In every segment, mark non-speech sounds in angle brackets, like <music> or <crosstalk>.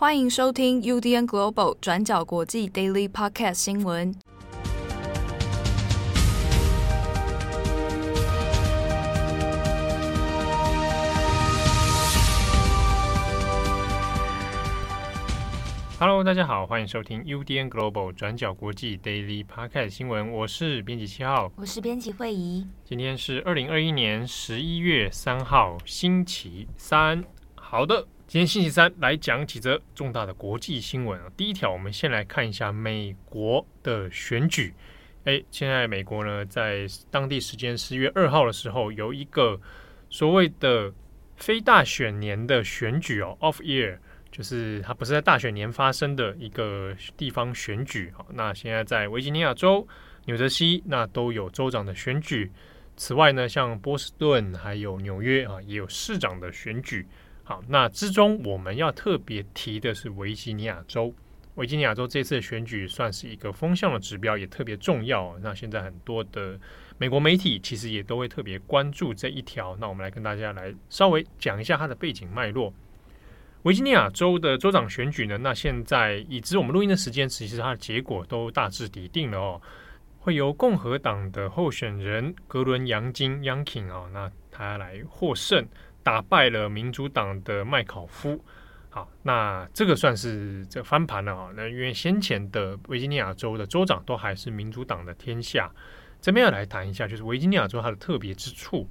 欢迎收听 UDN Global 转角国际 Daily Podcast 新闻。Hello，大家好，欢迎收听 UDN Global 转角国际 Daily Podcast 新闻。我是编辑七号，我是编辑慧仪。今天是二零二一年十一月三号，星期三。好的。今天星期三来讲几则重大的国际新闻啊。第一条，我们先来看一下美国的选举。诶，现在美国呢，在当地时间十月二号的时候，有一个所谓的非大选年的选举哦，off year，就是它不是在大选年发生的一个地方选举。好，那现在在维吉尼亚州、纽泽西那都有州长的选举。此外呢，像波士顿还有纽约啊，也有市长的选举。好，那之中我们要特别提的是维吉尼亚州。维吉尼亚州这次的选举算是一个风向的指标，也特别重要。那现在很多的美国媒体其实也都会特别关注这一条。那我们来跟大家来稍微讲一下它的背景脉络。维吉尼亚州的州长选举呢，那现在已知我们录音的时间，其实它的结果都大致已定了哦，会由共和党的候选人格伦杨金 （Youngkin） 啊，那他来获胜。打败了民主党的麦考夫，好，那这个算是这翻盘了啊。那因为先前的维吉尼亚州的州长都还是民主党的天下，这边要来谈一下，就是维吉尼亚州它的特别之处。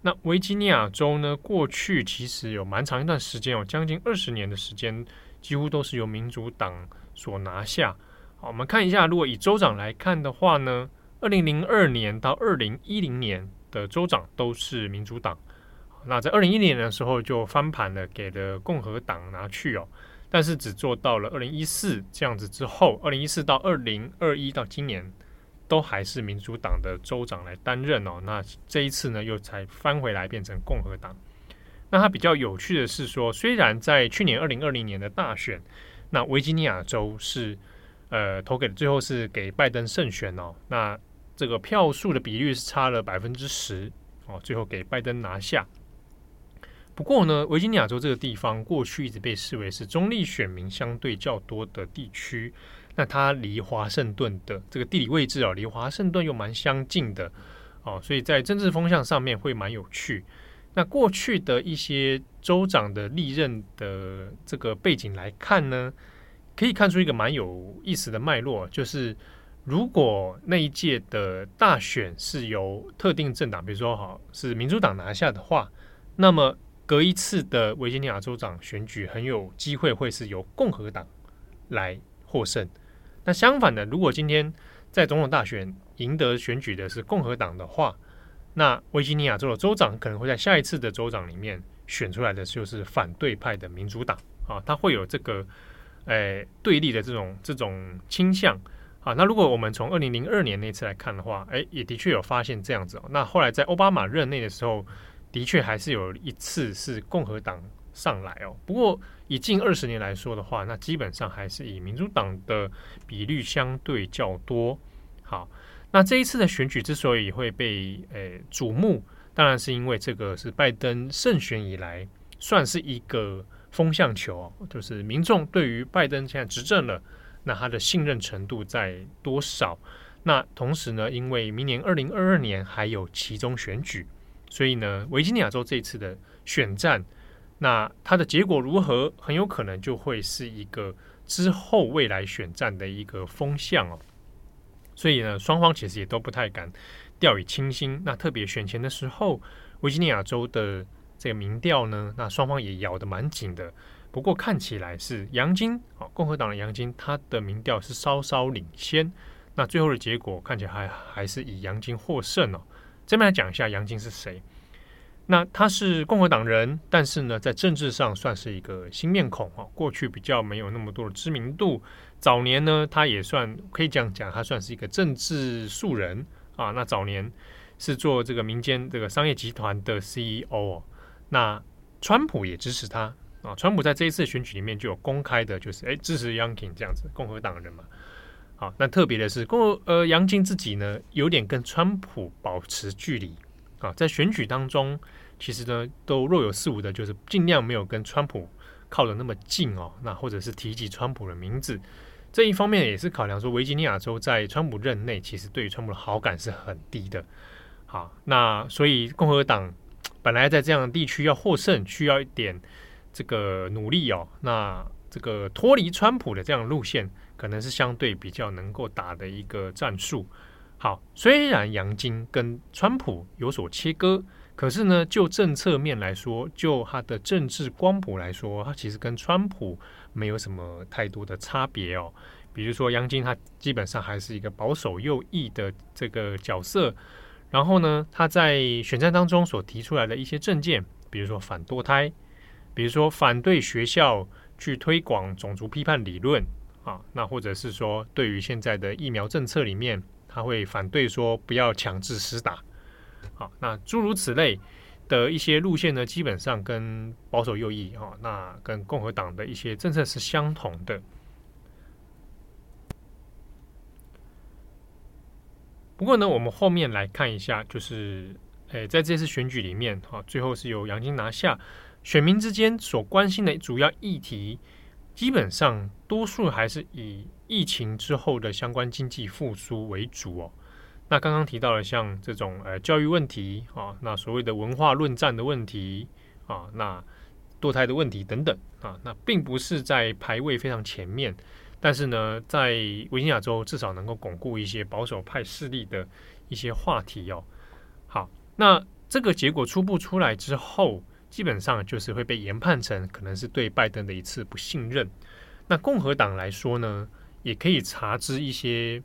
那维吉尼亚州呢，过去其实有蛮长一段时间，有将近二十年的时间，几乎都是由民主党所拿下。好，我们看一下，如果以州长来看的话呢，二零零二年到二零一零年的州长都是民主党。那在二零一零年的时候就翻盘了，给了共和党拿去哦，但是只做到了二零一四这样子之后，二零一四到二零二一到今年都还是民主党的州长来担任哦。那这一次呢，又才翻回来变成共和党。那它比较有趣的是说，虽然在去年二零二零年的大选，那维吉尼亚州是呃投给最后是给拜登胜选哦，那这个票数的比率是差了百分之十哦，最后给拜登拿下。不过呢，维吉尼亚州这个地方过去一直被视为是中立选民相对较多的地区。那它离华盛顿的这个地理位置啊，离华盛顿又蛮相近的哦，所以在政治风向上面会蛮有趣。那过去的一些州长的历任的这个背景来看呢，可以看出一个蛮有意思的脉络，就是如果那一届的大选是由特定政党，比如说好是民主党拿下的话，那么隔一次的维吉尼亚州长选举很有机会会是由共和党来获胜。那相反的，如果今天在总统大选赢得选举的是共和党的话，那维吉尼亚州的州长可能会在下一次的州长里面选出来的就是反对派的民主党啊，他会有这个诶、对立的这种这种倾向啊。那如果我们从二零零二年那次来看的话，诶，也的确有发现这样子哦。那后来在奥巴马任内的时候。的确还是有一次是共和党上来哦，不过以近二十年来说的话，那基本上还是以民主党的比率相对较多。好，那这一次的选举之所以会被诶瞩目，当然是因为这个是拜登胜选以来算是一个风向球，就是民众对于拜登现在执政了，那他的信任程度在多少？那同时呢，因为明年二零二二年还有其中选举。所以呢，维吉尼亚州这次的选战，那它的结果如何，很有可能就会是一个之后未来选战的一个风向哦。所以呢，双方其实也都不太敢掉以轻心。那特别选前的时候，维吉尼亚州的这个民调呢，那双方也咬得蛮紧的。不过看起来是杨金啊，共和党的杨金，他的民调是稍稍领先。那最后的结果看起来还还是以杨金获胜哦。这边来讲一下杨金是谁。那他是共和党人，但是呢，在政治上算是一个新面孔啊。过去比较没有那么多的知名度。早年呢，他也算可以这样讲，他算是一个政治素人啊。那早年是做这个民间这个商业集团的 CEO。那川普也支持他啊。川普在这一次选举里面就有公开的，就是哎支持 Youngkin 这样子，共和党人嘛。好，那特别的是，共和呃杨金自己呢，有点跟川普保持距离啊，在选举当中，其实呢都若有似无的，就是尽量没有跟川普靠得那么近哦，那或者是提及川普的名字，这一方面也是考量说维吉尼亚州在川普任内其实对于川普的好感是很低的。好，那所以共和党本来在这样的地区要获胜，需要一点这个努力哦。那这个脱离川普的这样路线，可能是相对比较能够打的一个战术。好，虽然杨金跟川普有所切割，可是呢，就政策面来说，就他的政治光谱来说，他其实跟川普没有什么太多的差别哦。比如说，杨金他基本上还是一个保守右翼的这个角色，然后呢，他在选战当中所提出来的一些政见，比如说反堕胎，比如说反对学校去推广种族批判理论啊，那或者是说，对于现在的疫苗政策里面。他会反对说不要强制施打，好，那诸如此类的一些路线呢，基本上跟保守右翼啊，那跟共和党的一些政策是相同的。不过呢，我们后面来看一下，就是诶，在这次选举里面，哈，最后是由杨金拿下，选民之间所关心的主要议题，基本上多数还是以。疫情之后的相关经济复苏为主哦。那刚刚提到了像这种呃教育问题啊，那所谓的文化论战的问题啊，那堕胎的问题等等啊，那并不是在排位非常前面，但是呢，在维吉尼亚州至少能够巩固一些保守派势力的一些话题哦。好，那这个结果初步出来之后，基本上就是会被研判成可能是对拜登的一次不信任。那共和党来说呢？也可以查知一些，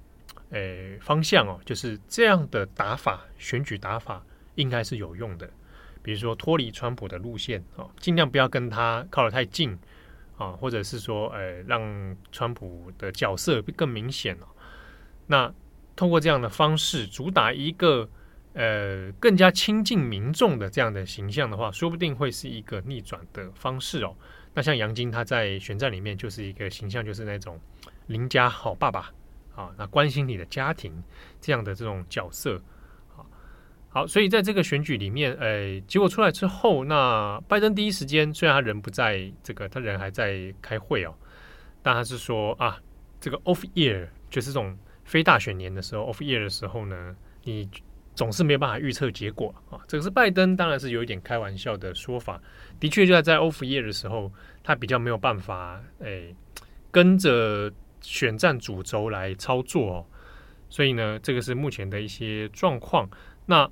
诶方向哦，就是这样的打法，选举打法应该是有用的。比如说脱离川普的路线哦，尽量不要跟他靠得太近啊，或者是说，诶让川普的角色更明显哦。那通过这样的方式主打一个呃更加亲近民众的这样的形象的话，说不定会是一个逆转的方式哦。那像杨金他在选战里面就是一个形象，就是那种。邻家好爸爸啊，那关心你的家庭这样的这种角色，好，好，所以在这个选举里面，呃，结果出来之后，那拜登第一时间虽然他人不在这个，他人还在开会哦，但他是说啊，这个 off year 就是这种非大选年的时候，off year 的时候呢，你总是没有办法预测结果啊。这个是拜登当然是有一点开玩笑的说法，的确就在在 offear 的时候，他比较没有办法，哎，跟着。选战主轴来操作哦，所以呢，这个是目前的一些状况。那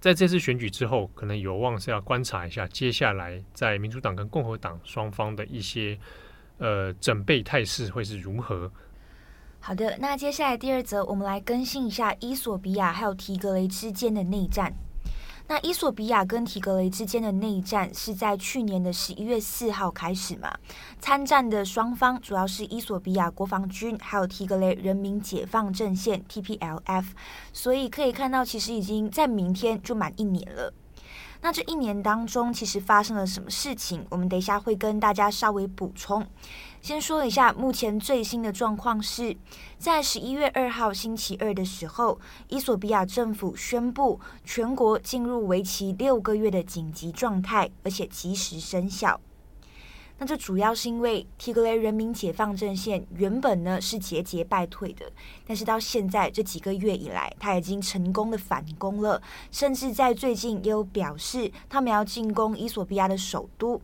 在这次选举之后，可能有望是要观察一下接下来在民主党跟共和党双方的一些呃准备态势会是如何。好的，那接下来第二则，我们来更新一下伊索比亚还有提格雷之间的内战。那伊索比亚跟提格雷之间的内战是在去年的十一月四号开始嘛？参战的双方主要是伊索比亚国防军，还有提格雷人民解放阵线 （TPLF）。所以可以看到，其实已经在明天就满一年了。那这一年当中，其实发生了什么事情？我们等一下会跟大家稍微补充。先说一下目前最新的状况是，在十一月二号星期二的时候，伊索比亚政府宣布全国进入为期六个月的紧急状态，而且及时生效。那这主要是因为提格雷人民解放阵线原本呢是节节败退的，但是到现在这几个月以来，他已经成功的反攻了，甚至在最近也有表示他们要进攻伊索比亚的首都。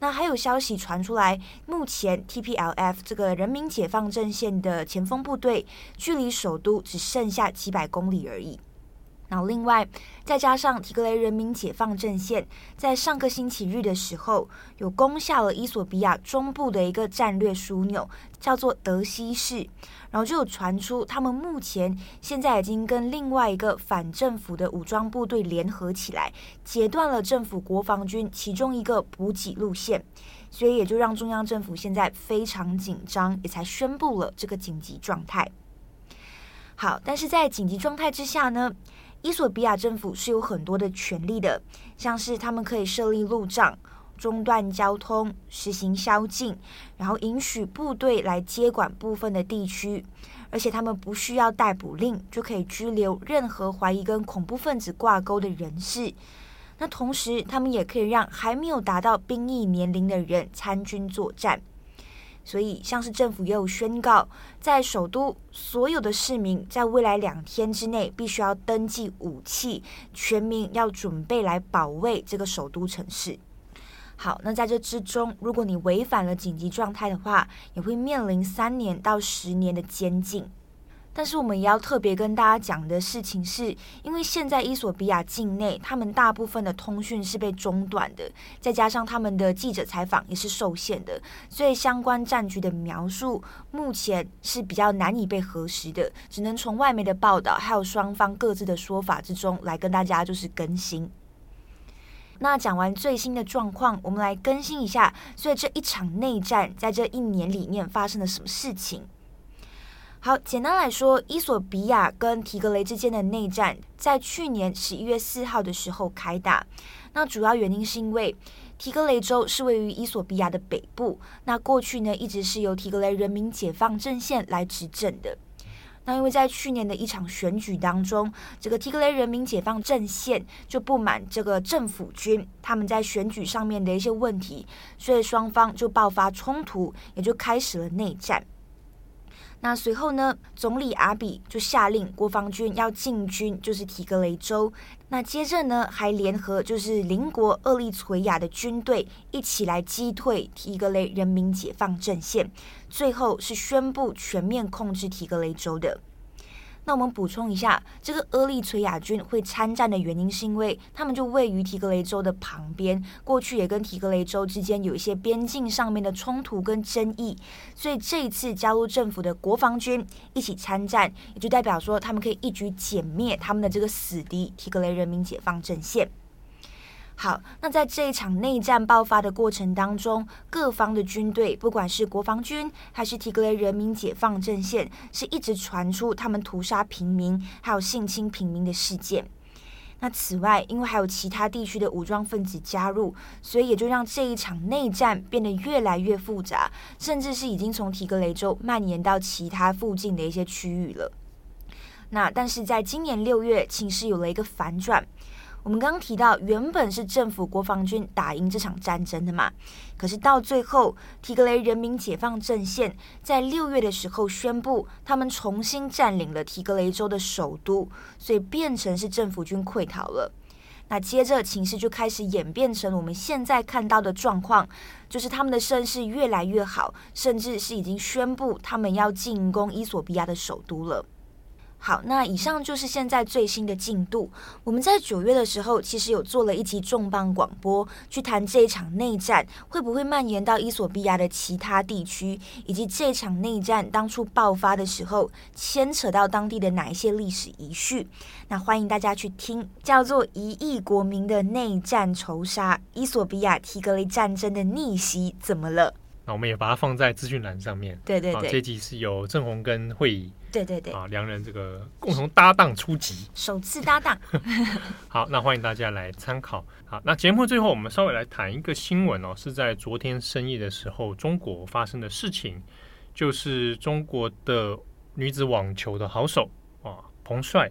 那还有消息传出来，目前 TPLF 这个人民解放阵线的前锋部队距离首都只剩下几百公里而已。然后另外再加上提格雷人民解放阵线在上个星期日的时候，有攻下了伊索比亚中部的一个战略枢纽，叫做德西市。然后就有传出，他们目前现在已经跟另外一个反政府的武装部队联合起来，截断了政府国防军其中一个补给路线，所以也就让中央政府现在非常紧张，也才宣布了这个紧急状态。好，但是在紧急状态之下呢，伊索比亚政府是有很多的权利的，像是他们可以设立路障。中断交通，实行宵禁，然后允许部队来接管部分的地区，而且他们不需要逮捕令就可以拘留任何怀疑跟恐怖分子挂钩的人士。那同时，他们也可以让还没有达到兵役年龄的人参军作战。所以，像是政府也有宣告，在首都所有的市民在未来两天之内必须要登记武器，全民要准备来保卫这个首都城市。好，那在这之中，如果你违反了紧急状态的话，也会面临三年到十年的监禁。但是我们也要特别跟大家讲的事情是，因为现在伊索比亚境内，他们大部分的通讯是被中断的，再加上他们的记者采访也是受限的，所以相关战局的描述目前是比较难以被核实的，只能从外媒的报道还有双方各自的说法之中来跟大家就是更新。那讲完最新的状况，我们来更新一下，所以这一场内战在这一年里面发生了什么事情？好，简单来说，伊索比亚跟提格雷之间的内战在去年十一月四号的时候开打。那主要原因是因为提格雷州是位于伊索比亚的北部，那过去呢一直是由提格雷人民解放阵线来执政的。那因为在去年的一场选举当中，这个提格雷人民解放阵线就不满这个政府军他们在选举上面的一些问题，所以双方就爆发冲突，也就开始了内战。那随后呢，总理阿比就下令国防军要进军，就是提格雷州。那接着呢，还联合就是邻国厄立垂亚的军队一起来击退提格雷人民解放阵线，最后是宣布全面控制提格雷州的。那我们补充一下，这个厄利垂亚军会参战的原因，是因为他们就位于提格雷州的旁边，过去也跟提格雷州之间有一些边境上面的冲突跟争议，所以这一次加入政府的国防军一起参战，也就代表说他们可以一举歼灭他们的这个死敌提格雷人民解放阵线。好，那在这一场内战爆发的过程当中，各方的军队，不管是国防军还是提格雷人民解放阵线，是一直传出他们屠杀平民还有性侵平民的事件。那此外，因为还有其他地区的武装分子加入，所以也就让这一场内战变得越来越复杂，甚至是已经从提格雷州蔓延到其他附近的一些区域了。那但是在今年六月，情势有了一个反转。我们刚刚提到，原本是政府国防军打赢这场战争的嘛，可是到最后，提格雷人民解放阵线在六月的时候宣布，他们重新占领了提格雷州的首都，所以变成是政府军溃逃了。那接着情势就开始演变成我们现在看到的状况，就是他们的声势越来越好，甚至是已经宣布他们要进攻伊索比亚的首都了。好，那以上就是现在最新的进度。我们在九月的时候，其实有做了一集重磅广播，去谈这一场内战会不会蔓延到伊索比亚的其他地区，以及这场内战当初爆发的时候，牵扯到当地的哪一些历史遗绪。那欢迎大家去听，叫做《一亿国民的内战仇杀：伊索比亚提格雷战争的逆袭怎么了》。那我们也把它放在资讯栏上面。对对对，啊、这集是由郑红跟慧仪。对对对，啊，两人这个共同搭档出集，首次搭档。<laughs> 好，那欢迎大家来参考。好，那节目最后我们稍微来谈一个新闻哦，是在昨天深夜的时候，中国发生的事情，就是中国的女子网球的好手啊，彭帅，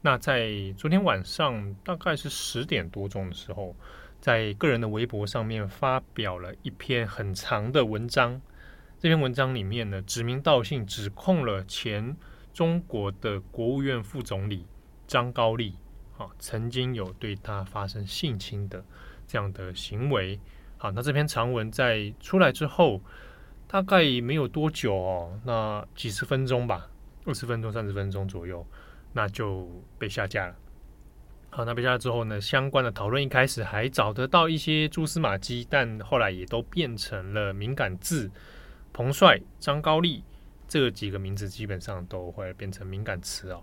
那在昨天晚上大概是十点多钟的时候，在个人的微博上面发表了一篇很长的文章。这篇文章里面呢，指名道姓指控了前中国的国务院副总理张高丽，啊，曾经有对他发生性侵的这样的行为。好，那这篇长文在出来之后，大概没有多久哦，那几十分钟吧，二十分钟、三十分钟左右，那就被下架了。好，那被下来之后呢，相关的讨论一开始还找得到一些蛛丝马迹，但后来也都变成了敏感字。彭帅、张高丽这几个名字基本上都会变成敏感词哦。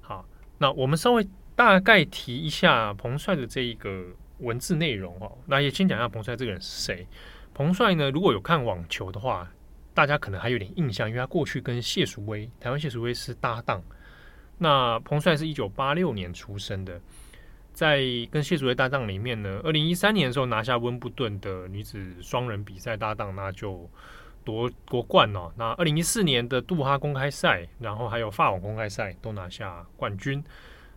好，那我们稍微大概提一下彭帅的这一个文字内容哦。那也先讲一下彭帅这个人是谁。彭帅呢，如果有看网球的话，大家可能还有点印象，因为他过去跟谢淑薇，台湾谢淑薇是搭档。那彭帅是一九八六年出生的，在跟谢淑薇搭档里面呢，二零一三年的时候拿下温布顿的女子双人比赛搭档，那就。夺夺冠哦！那二零一四年的杜哈公开赛，然后还有法网公开赛都拿下冠军。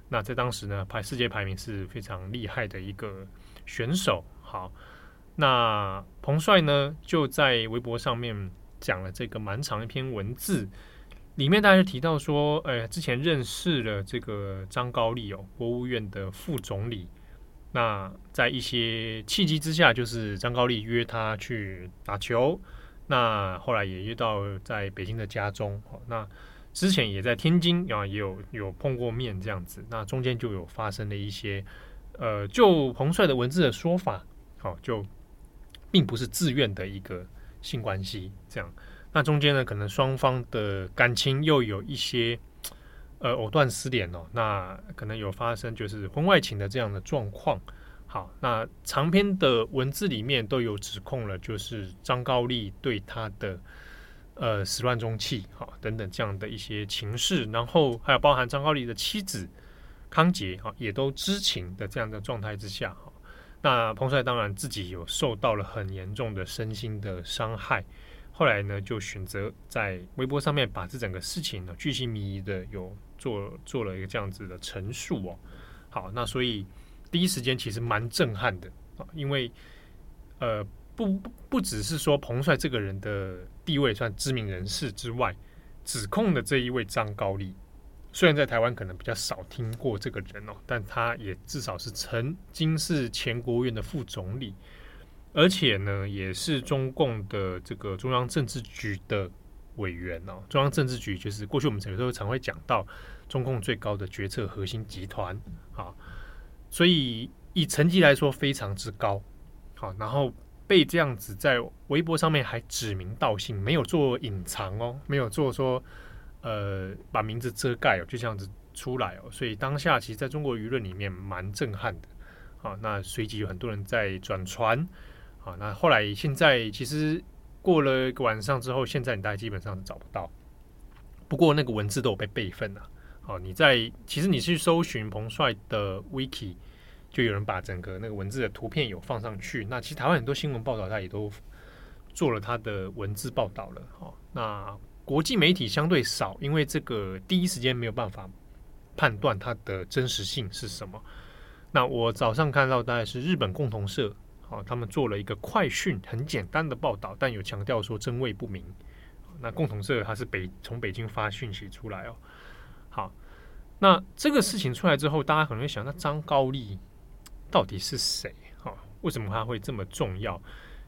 那在当时呢，排世界排名是非常厉害的一个选手。好，那彭帅呢就在微博上面讲了这个蛮长一篇文字，里面大家提到说，呃，之前认识了这个张高丽哦，国务院的副总理。那在一些契机之下，就是张高丽约他去打球，那后来也约到在北京的家中。那之前也在天津啊，也有有碰过面这样子。那中间就有发生了一些，呃，就彭帅的文字的说法，好，就并不是自愿的一个性关系这样。那中间呢，可能双方的感情又有一些呃藕断丝连哦。那可能有发生就是婚外情的这样的状况。好，那长篇的文字里面都有指控了，就是张高丽对他的。呃，始乱终弃，哈，等等这样的一些情势，然后还有包含张高丽的妻子康洁，哈，也都知情的这样的状态之下，哈，那彭帅当然自己有受到了很严重的身心的伤害，后来呢，就选择在微博上面把这整个事情呢，巨细靡遗的有做做了一个这样子的陈述哦，好，那所以第一时间其实蛮震撼的啊，因为呃。不不不只是说彭帅这个人的地位算知名人士之外，指控的这一位张高丽，虽然在台湾可能比较少听过这个人哦，但他也至少是曾经是前国务院的副总理，而且呢，也是中共的这个中央政治局的委员哦。中央政治局就是过去我们有时候常会讲到中共最高的决策核心集团啊，所以以层级来说非常之高，好，然后。被这样子在微博上面还指名道姓，没有做隐藏哦，没有做说呃把名字遮盖哦，就这样子出来哦，所以当下其实在中国舆论里面蛮震撼的啊。那随即有很多人在转传啊，那后来现在其实过了一个晚上之后，现在你大概基本上是找不到，不过那个文字都有被备份了。好，你在其实你去搜寻彭帅的 wiki。就有人把整个那个文字的图片有放上去，那其实台湾很多新闻报道他也都做了他的文字报道了。哦，那国际媒体相对少，因为这个第一时间没有办法判断它的真实性是什么。那我早上看到大概是日本共同社，好，他们做了一个快讯，很简单的报道，但有强调说真伪不明。那共同社它是北从北京发讯息出来哦。好，那这个事情出来之后，大家可能会想，那张高丽。到底是谁？哈，为什么他会这么重要？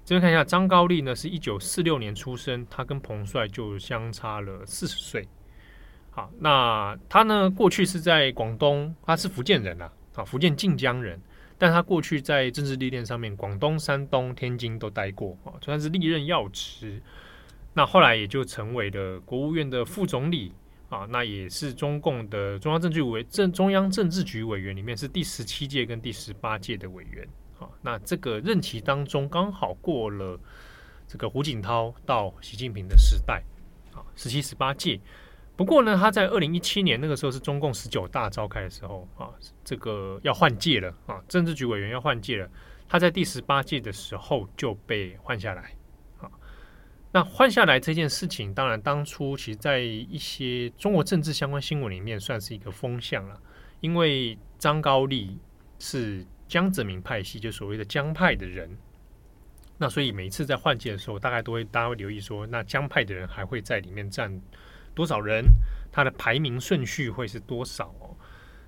这边看一下，张高丽呢，是一九四六年出生，他跟彭帅就相差了四十岁。好，那他呢，过去是在广东，他是福建人啊，啊，福建晋江人，但他过去在政治历练上面，广东、山东、天津都待过啊，算是历任要职。那后来也就成为了国务院的副总理。啊，那也是中共的中央政治委政中央政治局委员里面是第十七届跟第十八届的委员。啊，那这个任期当中刚好过了这个胡锦涛到习近平的时代，啊，十七十八届。不过呢，他在二零一七年那个时候是中共十九大召开的时候啊，这个要换届了啊，政治局委员要换届了，他在第十八届的时候就被换下来。那换下来这件事情，当然当初其实，在一些中国政治相关新闻里面，算是一个风向了。因为张高丽是江泽民派系，就所谓的江派的人，那所以每一次在换届的时候，大概都会大家会留意说，那江派的人还会在里面占多少人？他的排名顺序会是多少？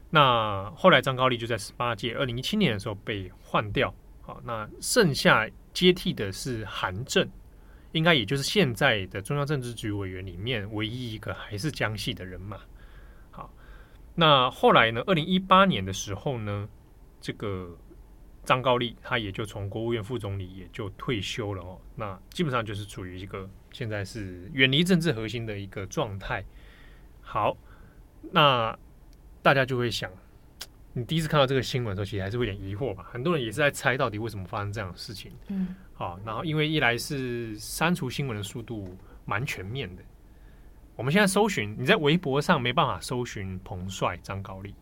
那后来张高丽就在十八届，二零一七年的时候被换掉。好，那剩下接替的是韩正。应该也就是现在的中央政治局委员里面唯一一个还是江西的人嘛。好，那后来呢？二零一八年的时候呢，这个张高丽他也就从国务院副总理也就退休了哦。那基本上就是处于一个现在是远离政治核心的一个状态。好，那大家就会想，你第一次看到这个新闻的时候，其实还是会有点疑惑吧？很多人也是在猜到底为什么发生这样的事情。嗯。好，然后因为一来是删除新闻的速度蛮全面的，我们现在搜寻，你在微博上没办法搜寻彭帅、张高丽。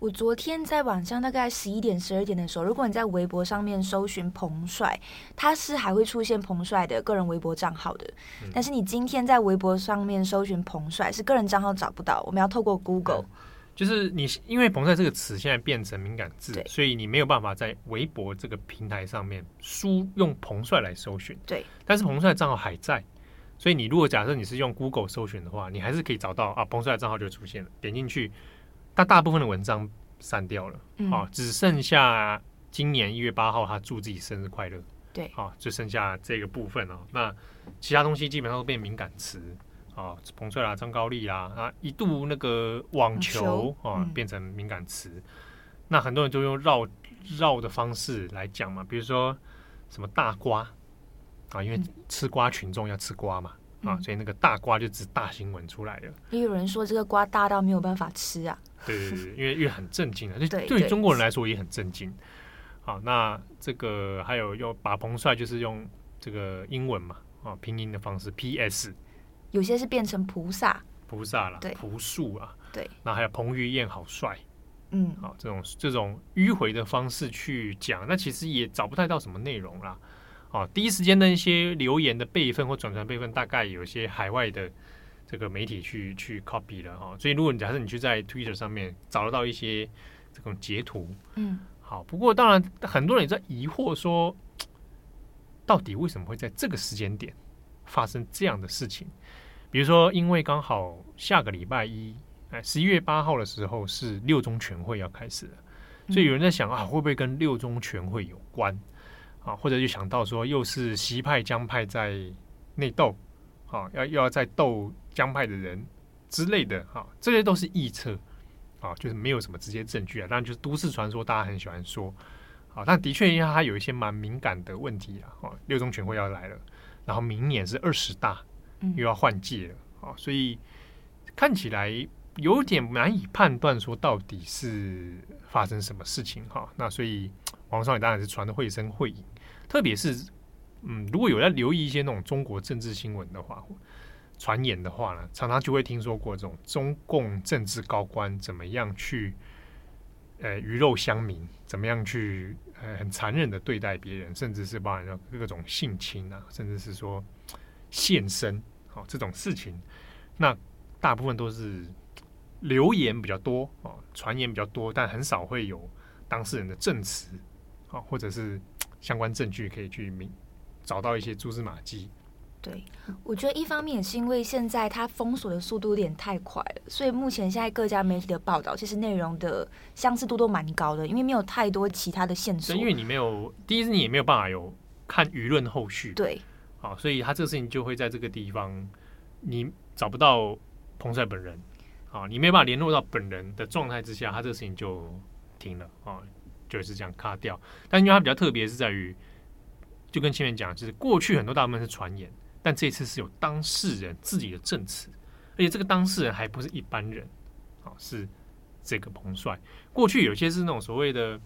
我昨天在晚上大概十一点、十二点的时候，如果你在微博上面搜寻彭帅，他是还会出现彭帅的个人微博账号的。嗯、但是你今天在微博上面搜寻彭帅，是个人账号找不到，我们要透过 Google 就是你因为“彭帅”这个词现在变成敏感字，所以你没有办法在微博这个平台上面输用“彭帅”来搜寻。对，但是彭帅账号还在，所以你如果假设你是用 Google 搜寻的话，你还是可以找到啊，彭帅的账号就出现了。点进去，他大部分的文章删掉了，嗯、啊，只剩下今年一月八号他祝自己生日快乐。对，啊，就剩下这个部分哦。那其他东西基本上都变敏感词。啊，彭帅啦，张高丽啦，啊，一度那个网球啊、嗯、变成敏感词，那很多人就用绕绕的方式来讲嘛，比如说什么大瓜啊，因为吃瓜群众要吃瓜嘛，嗯、啊，所以那个大瓜就指大新闻出来了。也有人说这个瓜大到没有办法吃啊。对对对，因为因为很震惊啊，<laughs> 就对于中国人来说也很震惊。好，那这个还有用把彭帅就是用这个英文嘛，啊，拼音的方式 P.S。有些是变成菩萨，菩萨了，对，朴树啊，对，那还有彭于晏好帅，嗯，好这种这种迂回的方式去讲，那其实也找不太到什么内容啦。哦，第一时间的一些留言的备份或转传备份，大概有些海外的这个媒体去去 copy 了哈。所以如果你假设你去在 Twitter 上面找得到一些这种截图，嗯，好，不过当然很多人也在疑惑说，<tsk> 到底为什么会在这个时间点发生这样的事情？比如说，因为刚好下个礼拜一，哎，十一月八号的时候是六中全会要开始了，所以有人在想啊，会不会跟六中全会有关啊？或者就想到说，又是习派江派在内斗，啊，要又要再斗江派的人之类的，啊，这些都是臆测，啊，就是没有什么直接证据啊。当然就是都市传说，大家很喜欢说，啊，但的确因为它有一些蛮敏感的问题啊，啊，六中全会要来了，然后明年是二十大。又要换届了啊，所以看起来有点难以判断说到底是发生什么事情哈。那所以网上也当然是传的绘声绘影，特别是嗯，如果有在留意一些那种中国政治新闻的话，传言的话呢，常常就会听说过这种中共政治高官怎么样去呃鱼肉乡民，怎么样去呃很残忍的对待别人，甚至是包含各种性侵啊，甚至是说。献身，好、哦、这种事情，那大部分都是流言比较多哦，传言比较多，但很少会有当事人的证词啊、哦，或者是相关证据可以去明找到一些蛛丝马迹。对，我觉得一方面也是因为现在它封锁的速度有点太快了，所以目前现在各家媒体的报道其实内容的相似度都蛮高的，因为没有太多其他的线索。因为你没有，第一是你也没有办法有看舆论后续。对。好，所以他这个事情就会在这个地方，你找不到彭帅本人，啊，你没办法联络到本人的状态之下，他这个事情就停了啊，就是这样卡掉。但因为它比较特别是在于，就跟前面讲，就是过去很多大部分是传言，但这次是有当事人自己的证词，而且这个当事人还不是一般人，啊，是这个彭帅。过去有些是那种所谓的，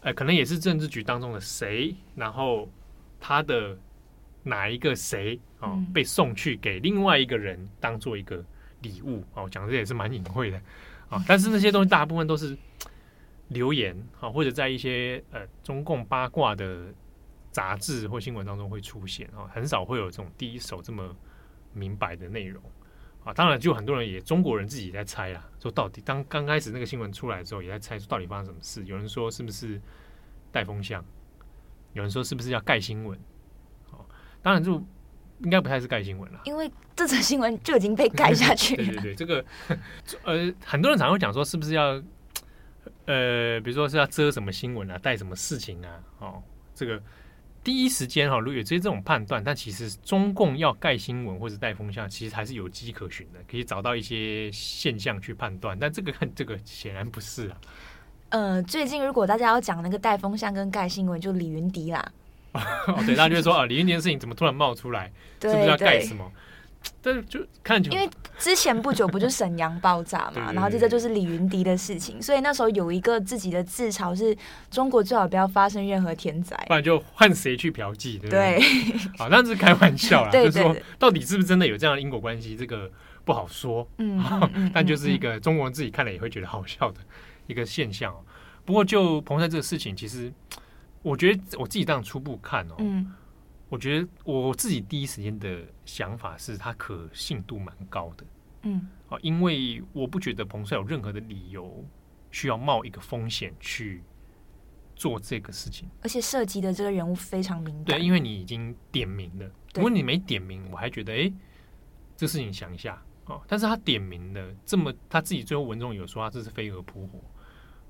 呃，可能也是政治局当中的谁，然后他的。哪一个谁啊、哦、被送去给另外一个人当做一个礼物哦，讲的这也是蛮隐晦的啊、哦。但是那些东西大部分都是流言啊、哦，或者在一些呃中共八卦的杂志或新闻当中会出现啊、哦，很少会有这种第一手这么明白的内容啊、哦。当然，就很多人也中国人自己也在猜啦，说到底当刚开始那个新闻出来之后，也在猜说到底发生什么事。有人说是不是带风向，有人说是不是要盖新闻。当然就应该不太是盖新闻了，因为这则新闻就已经被盖下去了。<laughs> 对对对，这个呃，很多人常会讲说，是不是要呃，比如说是要遮什么新闻啊，带什么事情啊？哦，这个第一时间哈、哦，如果有这些这种判断，但其实中共要盖新闻或者带风向，其实还是有迹可循的，可以找到一些现象去判断。但这个这个显然不是啊。呃，最近如果大家要讲那个带风向跟盖新闻，就李云迪啦。<laughs> 哦，对，大家就会说啊，李云迪的事情怎么突然冒出来？<laughs> 是不是要盖什么？但是就看因为之前不久不就沈阳爆炸嘛，然后这个就是李云迪的事情，所以那时候有一个自己的自嘲是中国最好不要发生任何天灾，不然就换谁去嫖妓，对不对？对，<laughs> 好，那是开玩笑啦，<laughs> 就是说到底是不是真的有这样的因果关系，这个不好说。<laughs> 嗯，但就是一个中国人自己看了也会觉得好笑的一个现象。不过就彭帅这个事情，其实。我觉得我自己当初步看哦，嗯，我觉得我自己第一时间的想法是，它可信度蛮高的，嗯，啊，因为我不觉得彭帅有任何的理由需要冒一个风险去做这个事情，而且涉及的这个人物非常敏感。对，因为你已经点名了，如果你没点名，我还觉得哎，这事情想一下哦。但是他点名了，这么他自己最后文中有说他这是飞蛾扑火，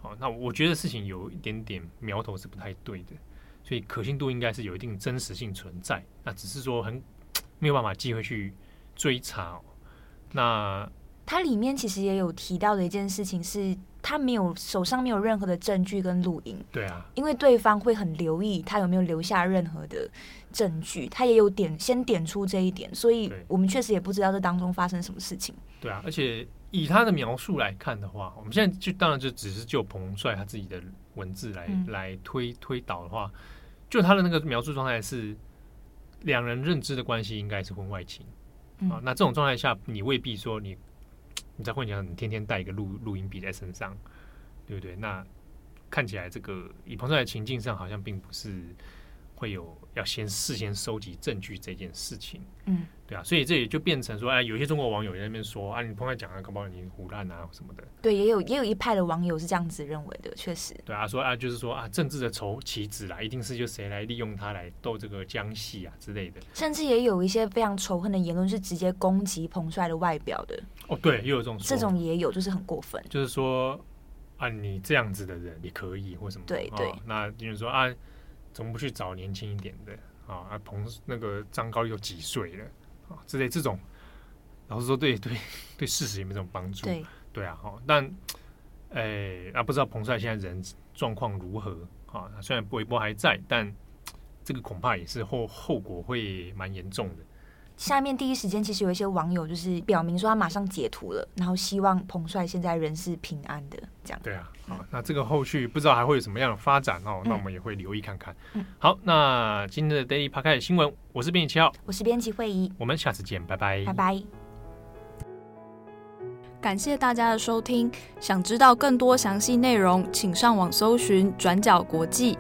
哦，那我觉得事情有一点点苗头是不太对的，所以可信度应该是有一定真实性存在，那只是说很 <tsk> 没有办法机会去追查哦。那它里面其实也有提到的一件事情是。他没有手上没有任何的证据跟录音，对啊，因为对方会很留意他有没有留下任何的证据，他也有点先点出这一点，所以我们确实也不知道这当中发生什么事情。对啊，而且以他的描述来看的话，我们现在就当然就只是就彭帅他自己的文字来、嗯、来推推导的话，就他的那个描述状态是两人认知的关系应该是婚外情、嗯、啊，那这种状态下你未必说你。<tsk> 你在婚前，你天天带一个录录音笔在身上，对不对？那看起来这个以彭帅的情境上，好像并不是会有要先事先收集证据这件事情。嗯，对啊，所以这也就变成说，哎，有些中国网友在那边说，啊，你彭帅讲啊，搞不好你胡乱啊什么的。对，也有也有一派的网友是这样子认为的，确实。对啊，说啊，就是说啊，政治的筹棋子啦，一定是就谁来利用他来斗这个江西啊之类的。甚至也有一些非常仇恨的言论，是直接攻击彭帅的外表的。哦，对，又有这种这种也有，就是很过分。就是说啊，你这样子的人也可以或什么？对对、哦。那就是说啊，怎么不去找年轻一点的啊？啊，彭那个张高丽都几岁了啊？之类这种，老实说对，对对对，事实也没什么帮助。对对啊，哈。但哎，啊，不知道彭帅现在人状况如何啊？虽然微博还在，但这个恐怕也是后后果会蛮严重的。下面第一时间，其实有一些网友就是表明说他马上截图了，然后希望彭帅现在人是平安的，这样。对啊，好，那这个后续不知道还会有什么样的发展哦，那我们也会留意看看。嗯，好，那今天的 Daily Podcast 新闻，我是编辑七号，我是编辑会议，我们下次见，拜拜，拜拜。感谢大家的收听，想知道更多详细内容，请上网搜寻转角国际。